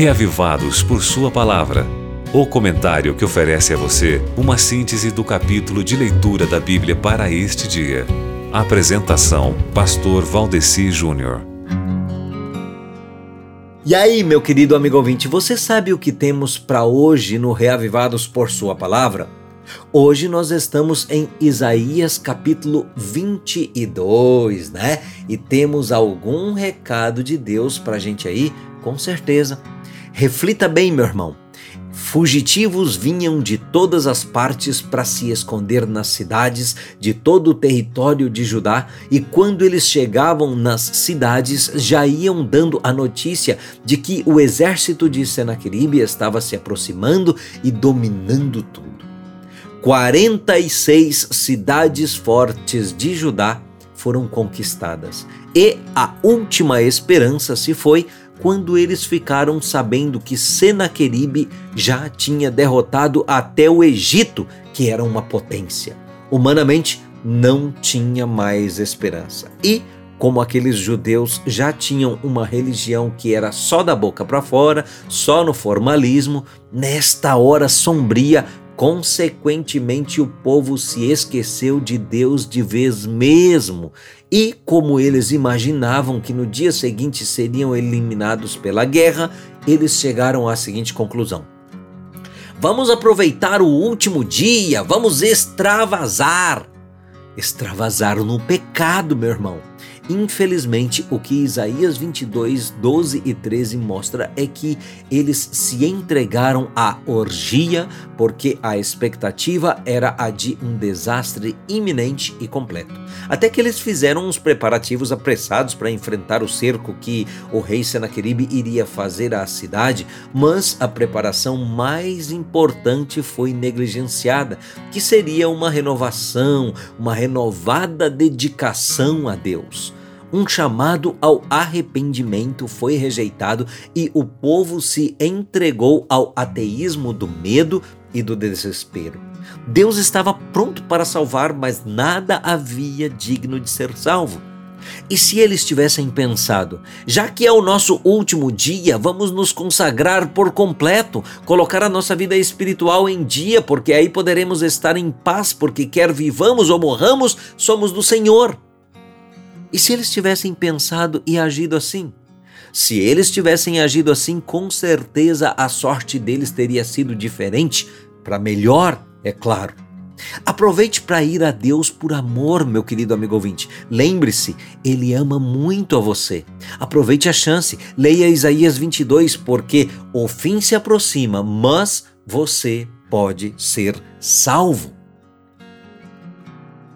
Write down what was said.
Reavivados por Sua Palavra. O comentário que oferece a você uma síntese do capítulo de leitura da Bíblia para este dia. Apresentação: Pastor Valdeci Júnior. E aí, meu querido amigo ouvinte, você sabe o que temos para hoje no Reavivados por Sua Palavra? Hoje nós estamos em Isaías capítulo 22, né? E temos algum recado de Deus para a gente aí, com certeza. Reflita bem, meu irmão. Fugitivos vinham de todas as partes para se esconder nas cidades de todo o território de Judá, e quando eles chegavam nas cidades, já iam dando a notícia de que o exército de Senaqueribe estava se aproximando e dominando tudo. 46 cidades fortes de Judá foram conquistadas, e a última esperança se foi quando eles ficaram sabendo que Senaqueribe já tinha derrotado até o Egito, que era uma potência. Humanamente, não tinha mais esperança. E, como aqueles judeus já tinham uma religião que era só da boca para fora, só no formalismo, nesta hora sombria, Consequentemente, o povo se esqueceu de Deus de vez mesmo. E, como eles imaginavam que no dia seguinte seriam eliminados pela guerra, eles chegaram à seguinte conclusão: Vamos aproveitar o último dia, vamos extravasar. Extravasar no pecado, meu irmão. Infelizmente, o que Isaías 22, 12 e 13 mostra é que eles se entregaram à orgia porque a expectativa era a de um desastre iminente e completo. Até que eles fizeram uns preparativos apressados para enfrentar o cerco que o rei Senaqueribe iria fazer à cidade, mas a preparação mais importante foi negligenciada, que seria uma renovação, uma renovada dedicação a Deus um chamado ao arrependimento foi rejeitado e o povo se entregou ao ateísmo do medo e do desespero. Deus estava pronto para salvar, mas nada havia digno de ser salvo. E se eles tivessem pensado, já que é o nosso último dia, vamos nos consagrar por completo, colocar a nossa vida espiritual em dia, porque aí poderemos estar em paz, porque quer vivamos ou morramos, somos do Senhor. E se eles tivessem pensado e agido assim? Se eles tivessem agido assim, com certeza a sorte deles teria sido diferente, para melhor, é claro. Aproveite para ir a Deus por amor, meu querido amigo ouvinte. Lembre-se, Ele ama muito a você. Aproveite a chance, leia Isaías 22, porque o fim se aproxima, mas você pode ser salvo.